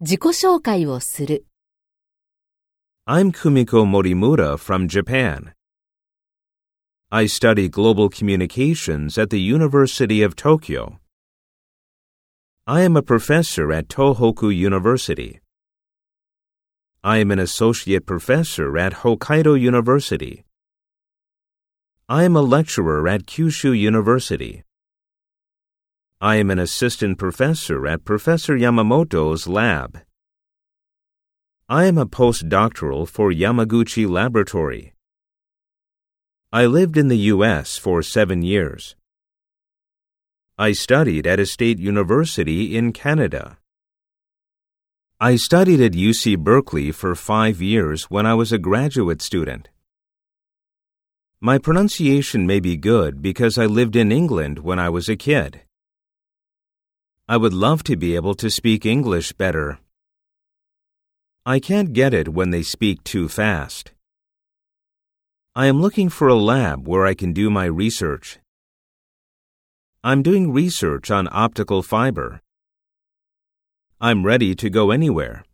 自己紹介をする。 I'm Kumiko Morimura from Japan. I study global communications at the University of Tokyo. I am a professor at Tohoku University. I am an associate professor at Hokkaido University. I am a lecturer at Kyushu University. I am an assistant professor at Professor Yamamoto's lab. I am a postdoctoral for Yamaguchi Laboratory. I lived in the U.S. for seven years. I studied at a state university in Canada. I studied at UC Berkeley for five years when I was a graduate student. My pronunciation may be good because I lived in England when I was a kid. I would love to be able to speak English better. I can't get it when they speak too fast. I am looking for a lab where I can do my research. I'm doing research on optical fiber. I'm ready to go anywhere.